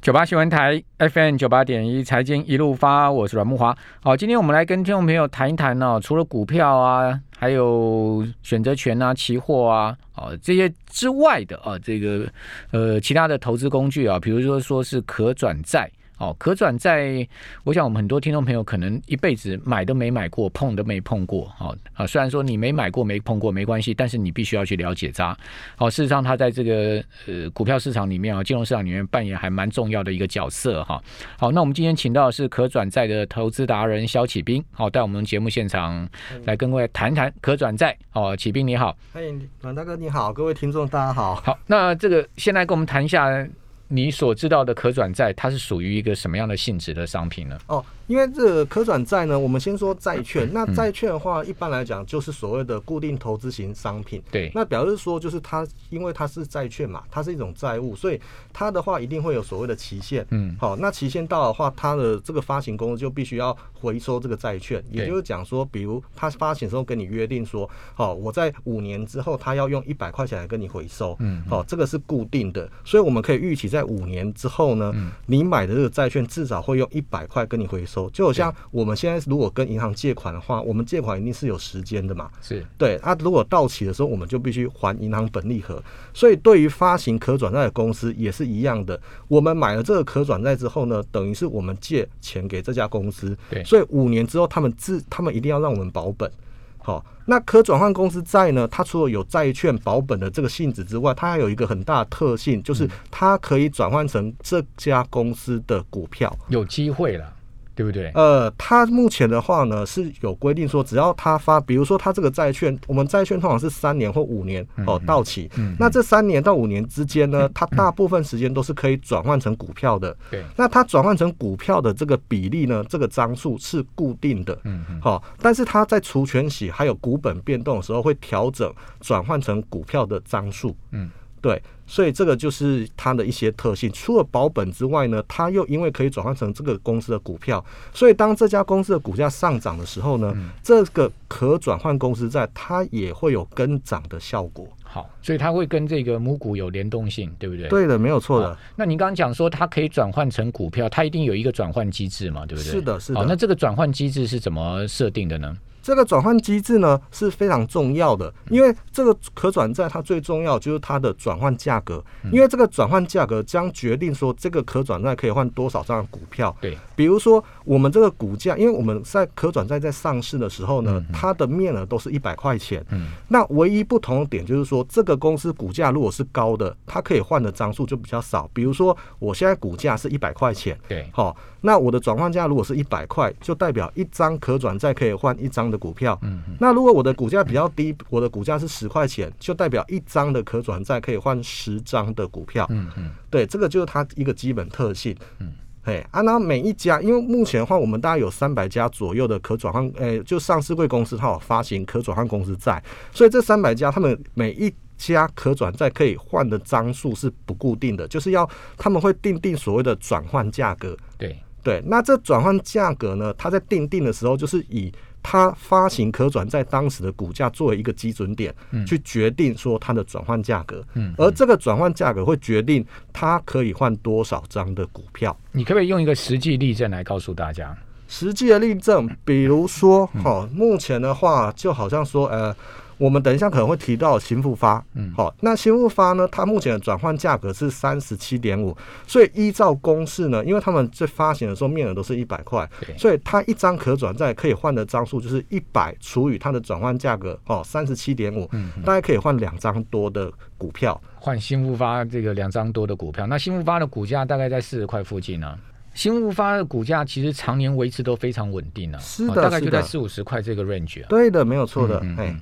九八新闻台 FM 九八点一财经一路发，我是阮木华。好，今天我们来跟听众朋友谈一谈呢，除了股票啊，还有选择权啊、期货啊，哦这些之外的啊，这个呃其他的投资工具啊，比如说说是可转债。哦，可转债，我想我们很多听众朋友可能一辈子买都没买过，碰都没碰过。哦啊，虽然说你没买过、没碰过没关系，但是你必须要去了解它。好，事实上它在这个呃股票市场里面啊，金融市场里面扮演还蛮重要的一个角色哈。好，那我们今天请到的是可转债的投资达人肖启斌，好，带我们节目现场来跟各位谈谈可转债。哦，启斌你好，欢迎阮大哥你好，各位听众大家好。好，那这个先来跟我们谈一下。你所知道的可转债，它是属于一个什么样的性质的商品呢？哦。因为这个可转债呢，我们先说债券。那债券的话，一般来讲就是所谓的固定投资型商品。对。那表示说，就是它因为它是债券嘛，它是一种债务，所以它的话一定会有所谓的期限。嗯。好，那期限到的话，它的这个发行公司就必须要回收这个债券。也就是讲说，比如它发行的时候跟你约定说，好，我在五年之后，它要用一百块钱来跟你回收。嗯。好，这个是固定的，所以我们可以预期在五年之后呢，你买的这个债券至少会用一百块跟你回收。就好像我们现在如果跟银行借款的话，我们借款一定是有时间的嘛？是对啊。如果到期的时候，我们就必须还银行本利和。所以对于发行可转债的公司也是一样的。我们买了这个可转债之后呢，等于是我们借钱给这家公司。对，所以五年之后，他们自他们一定要让我们保本。好，那可转换公司债呢？它除了有债券保本的这个性质之外，它还有一个很大的特性，就是它可以转换成这家公司的股票。有机会了。对不对？呃，他目前的话呢是有规定说，只要他发，比如说他这个债券，我们债券通常是三年或五年哦到期，那这三年到五年之间呢，它大部分时间都是可以转换成股票的。对，那它转换成股票的这个比例呢，这个张数是固定的。嗯嗯。好，但是它在除权息还有股本变动的时候，会调整转换成股票的张数。嗯。对，所以这个就是它的一些特性。除了保本之外呢，它又因为可以转换成这个公司的股票，所以当这家公司的股价上涨的时候呢，这个可转换公司债它也会有跟涨的效果。好，所以它会跟这个母股有联动性，对不对？对的，没有错的。那您刚刚讲说它可以转换成股票，它一定有一个转换机制嘛，对不对？是的，是的。那这个转换机制是怎么设定的呢？这个转换机制呢是非常重要的，因为这个可转债它最重要就是它的转换价格，因为这个转换价格将决定说这个可转债可以换多少张股票。对，比如说我们这个股价，因为我们在可转债在上市的时候呢，它的面额都是一百块钱。嗯，那唯一不同的点就是说，这个公司股价如果是高的，它可以换的张数就比较少。比如说我现在股价是一百块钱，对，好，那我的转换价如果是一百块，就代表一张可转债可以换一张的。股票，嗯，那如果我的股价比较低，我的股价是十块钱，就代表一张的可转债可以换十张的股票，嗯嗯，对，这个就是它一个基本特性，嗯，哎，啊，那每一家，因为目前的话，我们大概有三百家左右的可转换，诶，就上市贵公司它有发行可转换公司债，所以这三百家，他们每一家可转债可以换的张数是不固定的，就是要他们会定定所谓的转换价格，对。对，那这转换价格呢，它在定定的时候就是以。它发行可转债当时的股价作为一个基准点，去决定说它的转换价格，而这个转换价格会决定它可以换多少张的股票。你可不可以用一个实际例证来告诉大家？实际的例证，比如说，哈，目前的话，就好像说，呃。我们等一下可能会提到新复发，嗯，好，那新复发呢，它目前的转换价格是三十七点五，所以依照公式呢，因为他们在发行的时候面额都是一百块，所以它一张可转债可以换的张数就是一百除以它的转换价格，哦，三十七点五，嗯，大概可以换两张多的股票，换新复发这个两张多的股票，那新复发的股价大概在四十块附近呢，新复发的股价其实常年维持都非常稳定呢，是的，大概就在四五十块这个 range 啊，对的，没有错的，哎。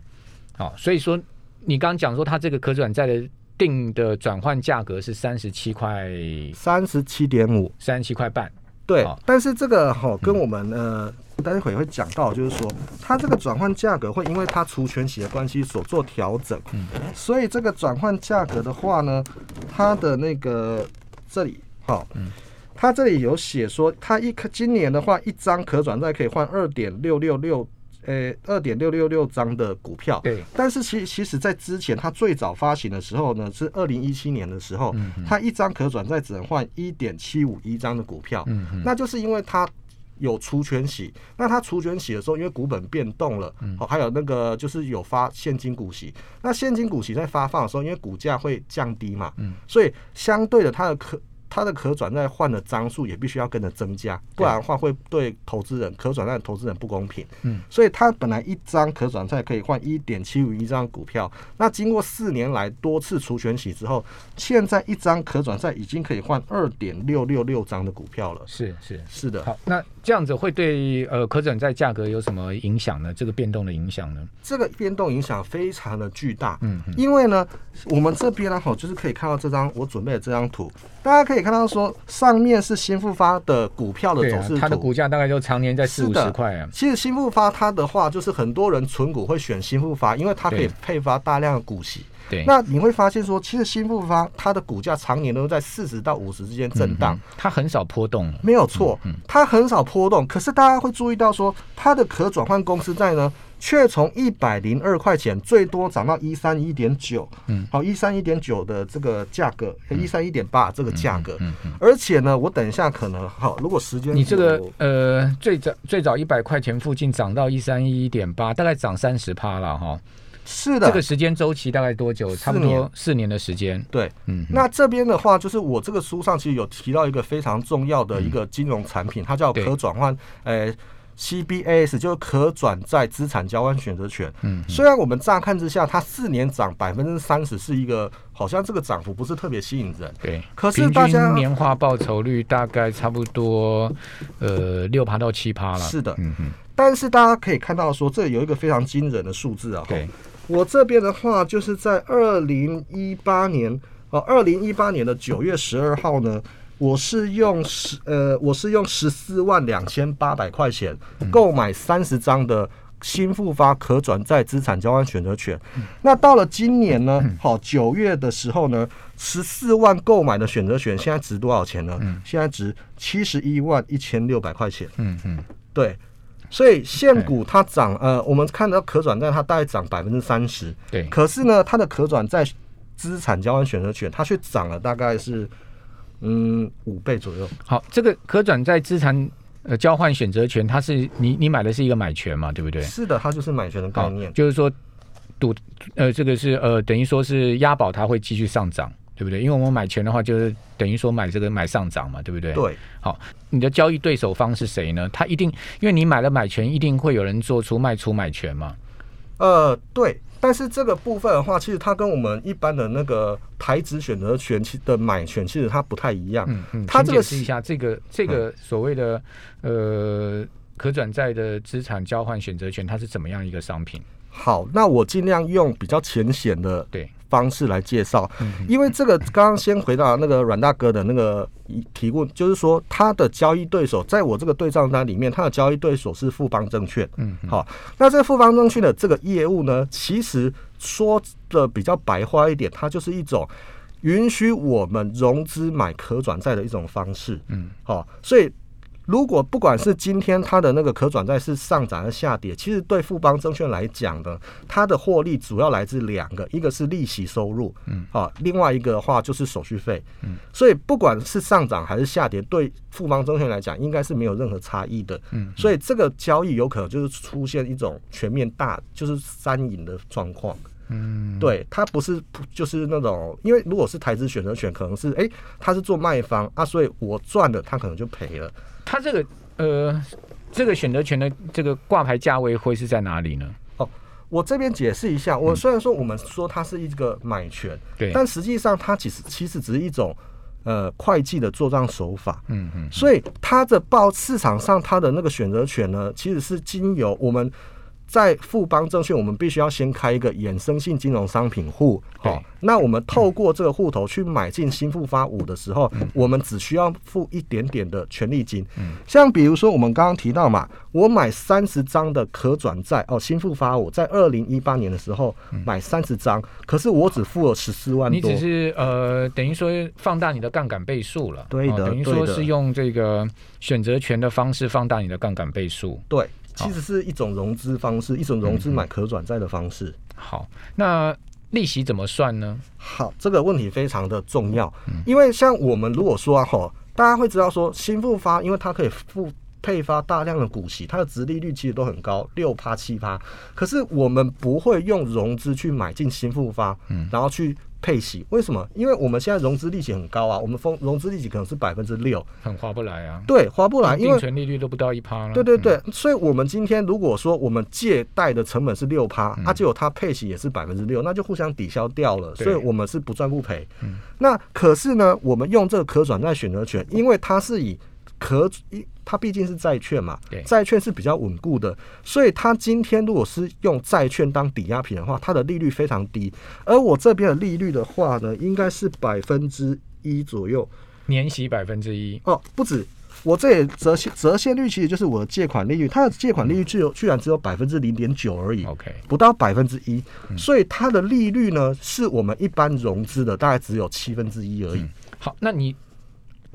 好，所以说你刚刚讲说它这个可转债的定的转换价格是三十七块，三十七点五，三十七块半。对，但是这个哈跟我们呃待会会讲到，就是说它这个转换价格会因为它除权息的关系所做调整。嗯，所以这个转换价格的话呢，它的那个这里好，嗯，它这里有写说，它一今年的话，一张可转债可以换二点六六六。呃二点六六六张的股票。对，但是其其实，在之前它最早发行的时候呢，是二零一七年的时候，它一张可转债只能换一点七五一张的股票。嗯嗯，那就是因为它。有除权息，那它除权息的时候，因为股本变动了，哦，还有那个就是有发现金股息，那现金股息在发放的时候，因为股价会降低嘛，嗯，所以相对的它的可。它的可转债换的张数也必须要跟着增加，不然的话会对投资人可转债投资人不公平。嗯，所以它本来一张可转债可以换一点七五一张股票，那经过四年来多次除权洗之后，现在一张可转债已经可以换二点六六六张的股票了。是是是的。好，那这样子会对呃可转债价格有什么影响呢？这个变动的影响呢？这个变动影响非常的巨大。嗯，因为呢，我们这边呢，好就是可以看到这张我准备的这张图，大家可以。看到说上面是新复发的股票的走势图，它的股价大概就常年在四五十块啊。其实新复发它的话，就是很多人存股会选新复发，因为它可以配发大量的股息。对，那你会发现说，其实新复发它的股价常年都在四十到五十之间震荡，它很少波动。没有错，它很少波动。可是大家会注意到说，它的可转换公司在呢？却从一百零二块钱最多涨到一三一点九，嗯，好，一三一点九的这个价格，一三一点八这个价格，嗯嗯，而且呢，我等一下可能好，如果时间你这个呃最早最早一百块钱附近涨到一三一点八，大概涨三十趴了哈，是的，这个时间周期大概多久？差不多四年的时间，对，嗯，那这边的话，就是我这个书上其实有提到一个非常重要的一个金融产品，它叫可转换，呃。CBAS 就是可转债资产交换选择权。嗯，虽然我们乍看之下，它四年涨百分之三十，是一个好像这个涨幅不是特别吸引人。对，可是大家年化报酬率大概差不多呃六趴到七趴了。是的，嗯嗯。但是大家可以看到说，这有一个非常惊人的数字啊。对，我这边的话就是在二零一八年哦，二零一八年的九月十二号呢。我是用十呃，我是用十四万两千八百块钱购买三十张的新复发可转债资产交换选择权。那到了今年呢？好，九月的时候呢，十四万购买的选择权现在值多少钱呢？现在值七十一万一千六百块钱。嗯嗯，对。所以现股它涨呃，我们看到可转债它大概涨百分之三十。对。可是呢，它的可转债资产交换选择权它却涨了大概是。嗯，五倍左右。好，这个可转债资产呃交换选择权，它是你你买的是一个买权嘛，对不对？是的，它就是买权的概念，就是说赌呃这个是呃等于说是押宝它会继续上涨，对不对？因为我们买权的话，就是等于说买这个买上涨嘛，对不对？对。好，你的交易对手方是谁呢？他一定因为你买了买权，一定会有人做出卖出买权嘛？呃，对。但是这个部分的话，其实它跟我们一般的那个台资选择权的买权，其实它不太一样。嗯嗯，它解释一下这个这个所谓的呃可转债的资产交换选择权，它是怎么样一个商品？好，那我尽量用比较浅显的对。方式来介绍，因为这个刚刚先回到那个阮大哥的那个提问，就是说他的交易对手在我这个对账单里面，他的交易对手是富邦证券。嗯，好，那这富邦证券的这个业务呢，其实说的比较白话一点，它就是一种允许我们融资买可转债的一种方式。嗯，好，所以。如果不管是今天它的那个可转债是上涨还是下跌，其实对富邦证券来讲呢，它的获利主要来自两个，一个是利息收入，嗯，啊，另外一个的话就是手续费，嗯，所以不管是上涨还是下跌，对富邦证券来讲应该是没有任何差异的，嗯，所以这个交易有可能就是出现一种全面大就是三赢的状况，嗯，对，他不是就是那种，因为如果是台资选择权，可能是哎，他是做卖方啊，所以我赚了，他可能就赔了。他这个呃，这个选择权的这个挂牌价位会是在哪里呢？哦，我这边解释一下。我虽然说我们说它是一个买权，对，但实际上它其实其实只是一种呃会计的做账手法。嗯嗯，所以它的报市场上它的那个选择权呢，其实是经由我们。在富邦证券，我们必须要先开一个衍生性金融商品户。好，那我们透过这个户头去买进新复发五的时候，我们只需要付一点点的权利金。嗯，像比如说我们刚刚提到嘛，我买三十张的可转债哦，新复发五在二零一八年的时候买三十张，可是我只付了十四万多。你只是呃，等于说放大你的杠杆倍数了。对的，等于说是用这个选择权的方式放大你的杠杆倍数。对。其实是一种融资方式，一种融资买可转债的方式。好，那利息怎么算呢？好，这个问题非常的重要，因为像我们如果说啊，吼，大家会知道说新复发，因为它可以付。配发大量的股息，它的值利率其实都很高，六趴七趴。可是我们不会用融资去买进新复发，嗯，然后去配息。为什么？因为我们现在融资利息很高啊，我们风融资利息可能是百分之六，很划不来啊。对，划不来，因为存利率都不到一趴了。对对对，所以我们今天如果说我们借贷的成本是六趴，它就有它配息也是百分之六，那就互相抵消掉了。所以我们是不赚不赔。那可是呢，我们用这个可转债选择权，因为它是以可一。它毕竟是债券嘛，债券是比较稳固的，所以它今天如果是用债券当抵押品的话，它的利率非常低。而我这边的利率的话呢，应该是百分之一左右，年息百分之一哦，不止。我这也折现折现率其实就是我的借款利率，它的借款利率只有居然只有百分之零点九而已，OK，不到百分之一，所以它的利率呢，是我们一般融资的大概只有七分之一而已。好，那你。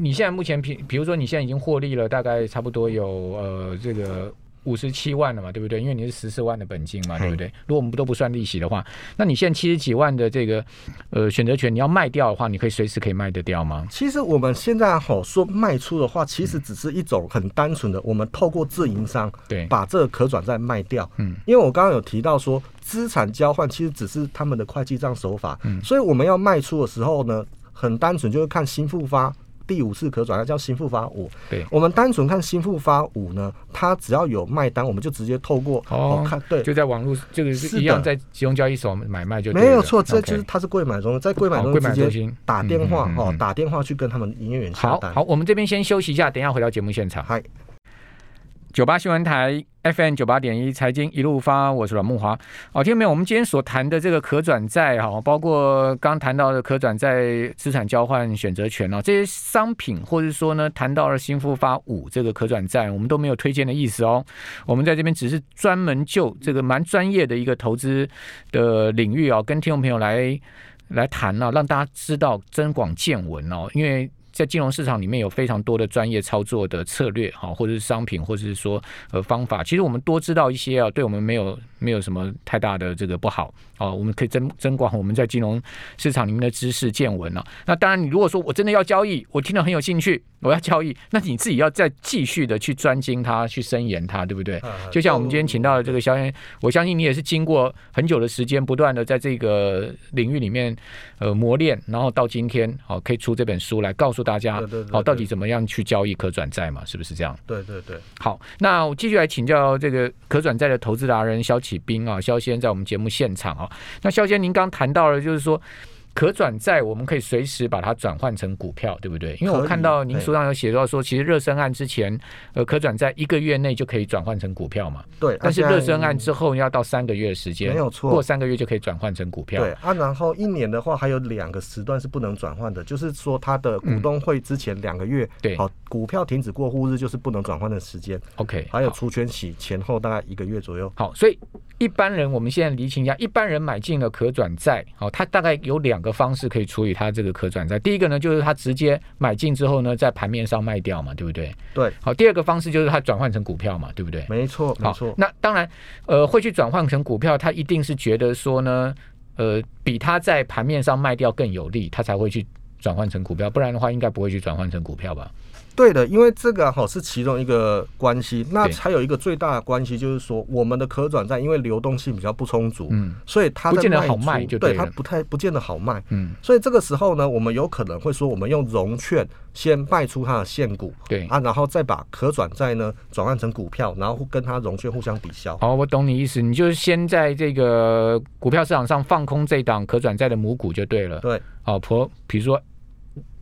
你现在目前，比比如说，你现在已经获利了，大概差不多有呃这个五十七万了嘛，对不对？因为你是十四万的本金嘛，对不对？如果我们都不算利息的话，那你现在七十几万的这个呃选择权，你要卖掉的话，你可以随时可以卖得掉吗？其实我们现在好说卖出的话，其实只是一种很单纯的，我们透过自营商对把这个可转债卖掉。嗯，因为我刚刚有提到说资产交换其实只是他们的会计账手法，嗯，所以我们要卖出的时候呢，很单纯就是看新复发。第五次可转让叫新复发五，对，我们单纯看新复发五呢，它只要有卖单，我们就直接透过哦看，对，就在网络这个是一样，在集中交易所买卖就没有错，这就是它是贵买中，在贵买中直接打电话哦，打电话去跟他们营业员下单。好，我们这边先休息一下，等一下回到节目现场。嗨。九八新闻台 FM 九八点一财经一路发，我是阮木华。好，听到没有？我们今天所谈的这个可转债哈，包括刚谈到的可转债资产交换选择权哦，这些商品，或者说呢，谈到了新复发五这个可转债，我们都没有推荐的意思哦。我们在这边只是专门就这个蛮专业的一个投资的领域哦，跟听众朋友来来谈呢，让大家知道增广见闻哦，因为。在金融市场里面有非常多的专业操作的策略，哈，或者是商品，或者是说呃方法。其实我们多知道一些啊，对我们没有没有什么太大的这个不好哦。我们可以增增广我们在金融市场里面的知识见闻了。那当然，你如果说我真的要交易，我听了很有兴趣。我要交易，那你自己要再继续的去专精它，去深研它，对不对？就像我们今天请到的这个肖先，我相信你也是经过很久的时间，不断的在这个领域里面呃磨练，然后到今天好可以出这本书来告诉大家，好到底怎么样去交易可转债嘛？是不是这样？对对对。好，那我继续来请教这个可转债的投资达人肖启斌啊，肖先在我们节目现场啊。那肖先，您刚谈到了，就是说。可转债，我们可以随时把它转换成股票，对不对？因为我看到您书上有写到说，其实热身案之前，呃，可转债一个月内就可以转换成股票嘛。对。但是热身案之后要到三个月的时间，没有错，过三个月就可以转换成股票。对啊，然后一年的话还有两个时段是不能转换的，就是说它的股东会之前两个月，对，好，股票停止过户日就是不能转换的时间。OK。还有除权息前后大概一个月左右。好，所以。一般人，我们现在厘清一下，一般人买进了可转债，好，它大概有两个方式可以处理他这个可转债。第一个呢，就是他直接买进之后呢，在盘面上卖掉嘛，对不对？对。好，第二个方式就是他转换成股票嘛，对不对？没错，没错。那当然，呃，会去转换成股票，他一定是觉得说呢，呃，比他在盘面上卖掉更有利，他才会去转换成股票，不然的话，应该不会去转换成股票吧？对的，因为这个哈是其中一个关系，那还有一个最大的关系就是说，我们的可转债因为流动性比较不充足，嗯，所以它不见得好卖，就对它不太不见得好卖，嗯，所以这个时候呢，我们有可能会说，我们用融券先卖出它的现股，对。啊，然后再把可转债呢转换成股票，然后跟它融券互相抵消。好，我懂你意思，你就是先在这个股票市场上放空这档可转债的母股就对了，对，好，婆，比如说。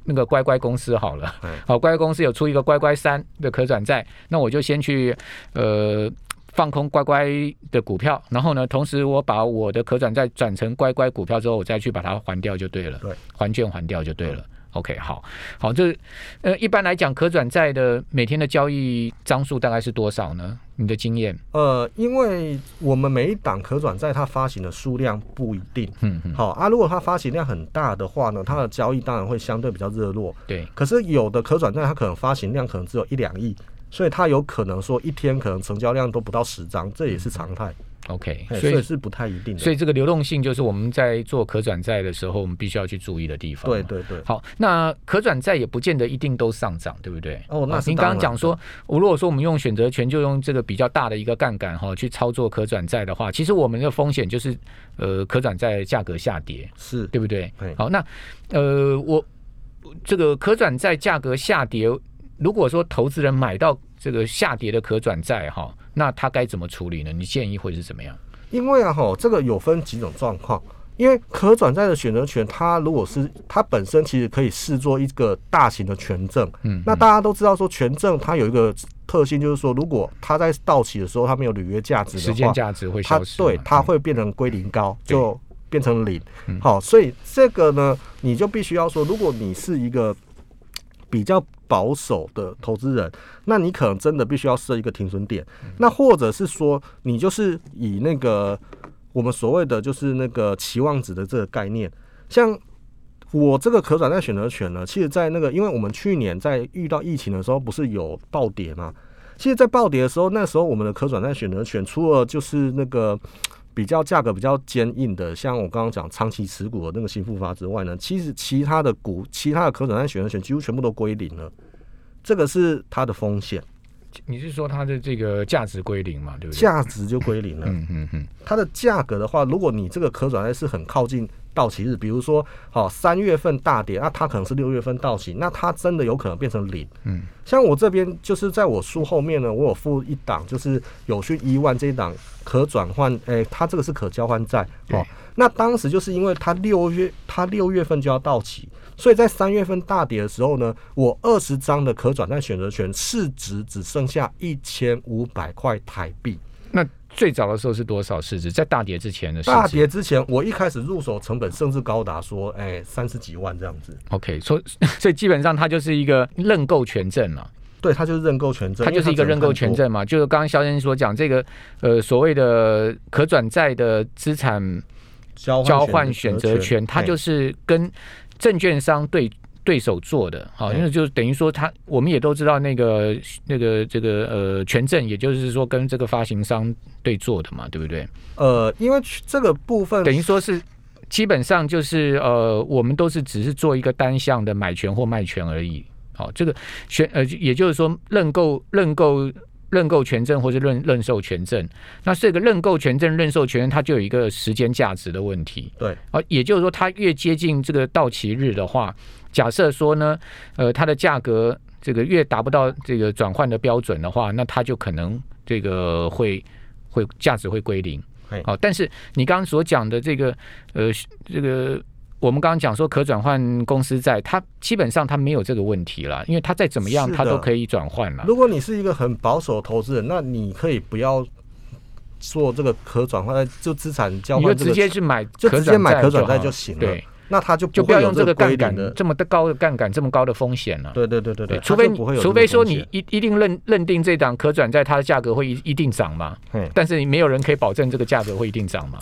那个乖乖公司好了，好乖乖公司有出一个乖乖三的可转债，那我就先去呃放空乖乖的股票，然后呢，同时我把我的可转债转成乖乖股票之后，我再去把它还掉就对了，对，还券还掉就对了。OK，好，好，这呃，一般来讲，可转债的每天的交易张数大概是多少呢？你的经验？呃，因为我们每一档可转债它发行的数量不一定，嗯嗯，好啊，如果它发行量很大的话呢，它的交易当然会相对比较热络，对。可是有的可转债它可能发行量可能只有一两亿，所以它有可能说一天可能成交量都不到十张，这也是常态。OK，所以是不太一定的。所以这个流动性就是我们在做可转债的时候，我们必须要去注意的地方。对。对对，好，那可转债也不见得一定都上涨，对不对？哦那您刚刚讲说，我如果说我们用选择权，就用这个比较大的一个杠杆哈去操作可转债的话，其实我们的风险就是呃可转债价格下跌，是对不对对？好，那呃我这个可转债价格下跌，如果说投资人买到这个下跌的可转债哈，那他该怎么处理呢？你建议会是怎么样？因为啊哈，这个有分几种状况。因为可转债的选择权，它如果是它本身其实可以视作一个大型的权证。嗯，那大家都知道说，权证它有一个特性，就是说，如果它在到期的时候它没有履约价值的话，时间价值会它消失嘛，对它嗯会变成归零高，对就变成零嗯。好，所以这个呢，你就必须要说，如果你是一个比较保守的投资人，那你可能真的必须要设一个停损点。那或者是说，你就是以那个我们所谓的就是那个期望值的这个概念，像。我这个可转债选择权呢，其实，在那个，因为我们去年在遇到疫情的时候，不是有暴跌吗？其实，在暴跌的时候，那时候我们的可转债选择权，除了就是那个比较价格比较坚硬的，像我刚刚讲长期持股的那个新复发之外呢，其实其他的股、其他的可转债选择权几乎全部都归零了，这个是它的风险，你是说它的这个价值归零嘛？对不对？价值就归零了。嗯嗯嗯，它的价格的话，如果你这个可转债是很靠近到期日，比如说好三月份大跌，那它可能是六月份到期，那它真的有可能变成零。嗯，像我这边就是在我书后面呢，我有附一档，就是有讯一万这一档可转换，诶、它这个是可交换债对哦。那当时就是因为它六月它六月份就要到期，所以在三月份大跌的时候呢，我二十张的可转债选择权市值只剩下一千五百块台币。那最早的时候是多少市值？在大跌之前的市值？大跌之前，我一开始入手成本甚至高达说，哎，三十几万这样子。OK，所以 所以基本上它就是一个认购权证了，对，它就是认购权证，它就是一个认购权证嘛。就是刚刚肖先生所讲这个呃所谓的可转债的资产交交换选择权，它哎就是跟证券商对对手做的，好，哎因为就等于说他我们也都知道那个那个这个呃权证，也就是说跟这个发行商对做的嘛，对不对？呃，因为这个部分等于说是基本上就是呃，我们都是只是做一个单向的买权或卖权而已。好，这个选呃，也就是说认购认购认购权证或者认认售权证，那这个认购权证、认售权证，它就有一个时间价值的问题。对啊，也就是说，它越接近这个到期日的话，假设说呢，呃，它的价格这个越达不到这个转换的标准的话，那它就可能这个会会价值会归零嘿。好，但是你刚刚所讲的这个呃这个。我们刚刚讲说可转换公司债，它基本上它没有这个问题了，因为它再怎么样它都可以转换了。如果你是一个很保守的投资人，那你可以不要做这个可转换，就资产交你就换、这个，直接去买就可直接买可转债就行了对，那他就就不要用这个杠归零的。杆这么的高的杠杆，这么高的风险了。对对对对对，除非除非说你一一定认认定这档可转债它的价格会一一定涨嘛，嘿但是你没有人可以保证这个价格会一定涨嘛，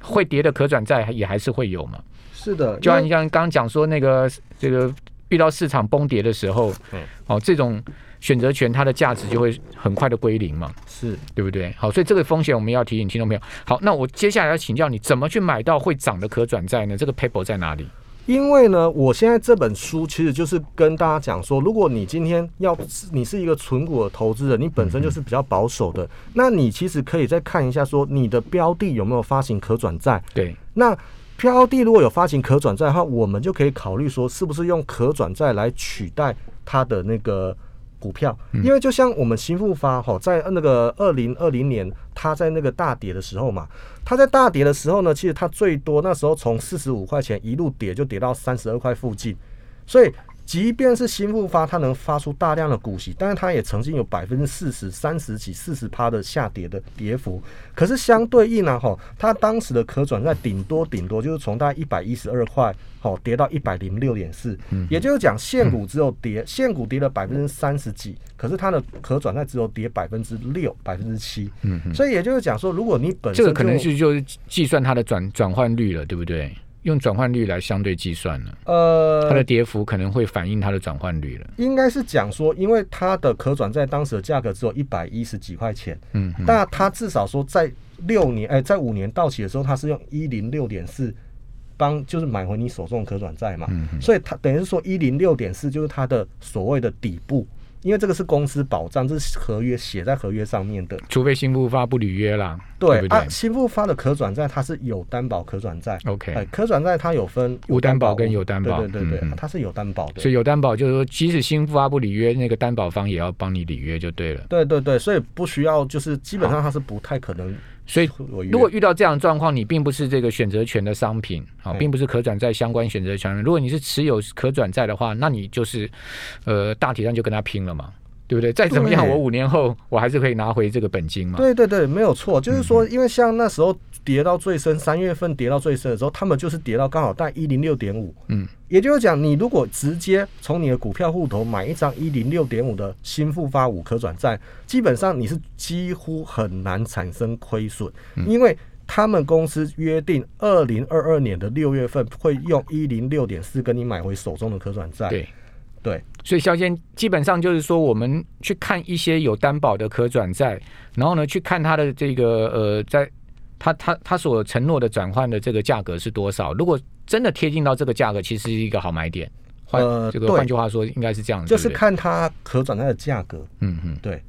会跌的可转债也还是会有嘛。是的，就像你像刚刚讲说那个这个遇到市场崩跌的时候嗯，哦，这种选择权它的价值就会很快的归零嘛，是对不对？好，所以这个风险我们要提醒听众朋友。好，那我接下来要请教你怎么去买到会涨的可转债呢？这个 paper 在哪里？因为呢，我现在这本书其实就是跟大家讲说，如果你今天要你是一个纯股的投资人，你本身就是比较保守的，那你其实可以再看一下说你的标的有没有发行可转债。对，那标的如果有发行可转债的话，我们就可以考虑说，是不是用可转债来取代它的那个股票？因为就像我们新复发哈，在那个二零二零年，它在那个大跌的时候嘛，它在大跌的时候呢，其实它最多那时候从四十五块钱一路跌就跌到三十二块附近，所以。即便是新复发，它能发出大量的股息，但是它也曾经有百分之四十、三十几、四十趴的下跌的跌幅。可是相对应呢，哈，它当时的可转债顶多顶多就是从大概一百一十二块，好跌到一百零六点四，也就是讲现股只有跌，现股跌了百分之三十几，可是它的可转债只有跌百分之六、百分之七。嗯所以也就是讲说，如果你本身这个可能就是就是计算它的转转换率了，对不对？用转换率来相对计算呢？呃，它的跌幅可能会反映它的转换率了。应该是讲说，因为它的可转债当时的价格只有一百一十几块钱，嗯，嗯但它至少说在六年，哎、在五年到期的时候，它是用一零六点四帮，就是买回你手中的可转债嘛，嗯所以它等于是说一零六点四就是它的所谓的底部，因为这个是公司保障，这是合约写在合约上面的。除非新复发不履约啦，对不对？对啊，新复发的可转债它是有担保可转债 OK 哎，可转债它有分无担保跟有担保对对对对，它是有担保的。所以有担保就是说，即使新复发不履约，那个担保方也要帮你履约就对了。对对对，所以不需要，就是基本上它是不太可能所以。如果遇到这样的状况，你并不是这个选择权的商品啊，嗯并不是可转债相关选择权。如果你是持有可转债的话，那你就是呃大体上就跟他拼了嘛，对不对？再怎么样，我五年后我还是可以拿回这个本金嘛。对对对，没有错，就是嗯说，因为像那时候跌到最深，三月份跌到最深的时候，他们就是跌到刚好在一零六点五，嗯，也就是讲，你如果直接从你的股票户头买一张一零六点五的新复发五可转债，基本上你是几乎很难产生亏损，嗯因为。他们公司约定，二零二二年的六月份会用一零六点四跟你买回手中的可转债。对，对所以肖先基本上就是说，我们去看一些有担保的可转债，然后呢，去看它的这个呃，在它它它所承诺的转换的这个价格是多少。如果真的贴近到这个价格，其实是一个好买点。换、这个换句话说，应该是这样子，就是看它可转债的价格。嗯嗯。对，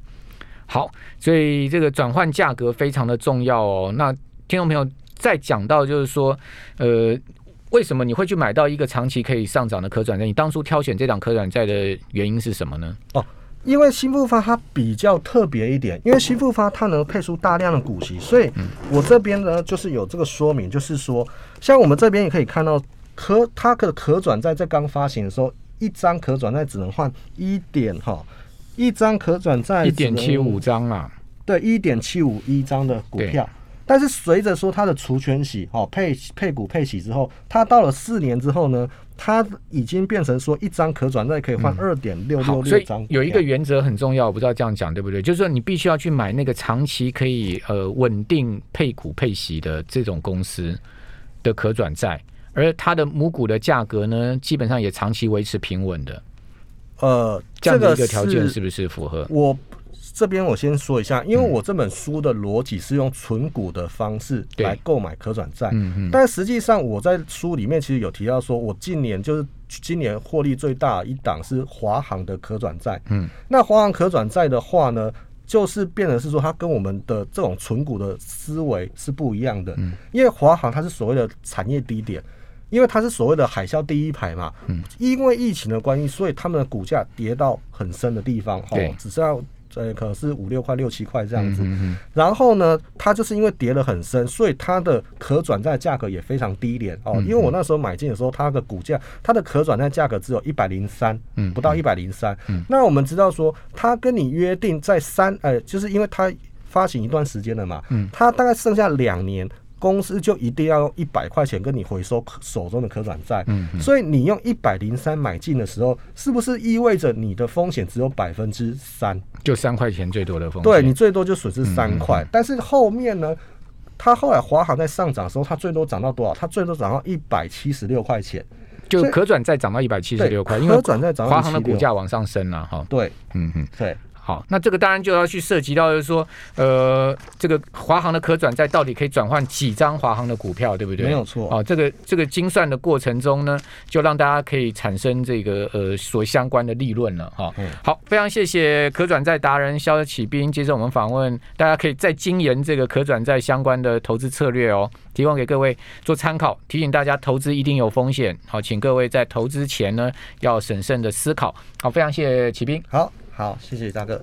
好，所以这个转换价格非常的重要哦。那听众朋友再讲到就是说，呃，为什么你会去买到一个长期可以上涨的可转债？你当初挑选这档可转债的原因是什么呢？哦因为新复发它比较特别一点，因为新复发它能配出大量的股息，所以我这边呢就是有这个说明，就是说，像我们这边也可以看到可它的可转债在刚发行的时候，一张可转债只能换一点哈，一张可转债一点七五张啊，对一点七五一张的股票。但是随着说它的除权息哦配配股配息之后，它到了四年之后呢，它已经变成说一张可转债可以换二点六六六张。有一个原则很重要，我不知道这样讲对不对？就是说你必须要去买那个长期可以呃稳定配股配息的这种公司的可转债，而它的母股的价格呢，基本上也长期维持平稳的，呃，这样的一个个条件是不是符合？我这边我先说一下，嗯因为我这本书的逻辑是用存股的方式来购买可转债，但实际上我在书里面其实有提到说，我今年就是今年获利最大一档是华航的可转债，嗯，那华航可转债的话呢，就是变得是说它跟我们的这种存股的思维是不一样的，嗯，因为华航它是所谓的产业低点。因为它是所谓的海啸第一排嘛，嗯，因为疫情的关系，所以他们的股价跌到很深的地方，对。哦，只剩下呃可能是五六块、六七块这样子。然后呢，它就是因为跌得很深，所以它的可转债价格也非常低廉哦。嗯因为我那时候买进的时候，它的股价，它的可转债价格只有一百零三，嗯不到一百零三嗯。那我们知道说，它跟你约定在三，呃，就是因为它发行一段时间了嘛，嗯它大概剩下两年。公司就一定要用一百块钱跟你回收手中的可转债，所以你用一百零三买进的时候，是不是意味着你的风险只有百分之三？就三块钱最多的风险。对你最多就损失嗯三块，但是后面呢，它后来华航在上涨的时候，它最多涨到多少？它最多涨到一百七十六块钱。就可转债涨到一百七十，六块，因为可转债涨到华航的股176价往上升了哈。对嗯嗯。对，好，那这个当然就要去涉及到，就是说，呃，这个华航的可转债到底可以转换几张华航的股票，对不对？没有错。哦，这个这个精算的过程中呢，就让大家可以产生这个呃所相关的利润了哈、嗯好，非常谢谢可转债达人肖启斌接受我们访问，大家可以再精研这个可转债相关的投资策略哦，提供给各位做参考。提醒大家，投资一定有风险，好，请各位在投资前呢要审慎的思考。好，非常谢谢启斌。好好，谢谢大哥。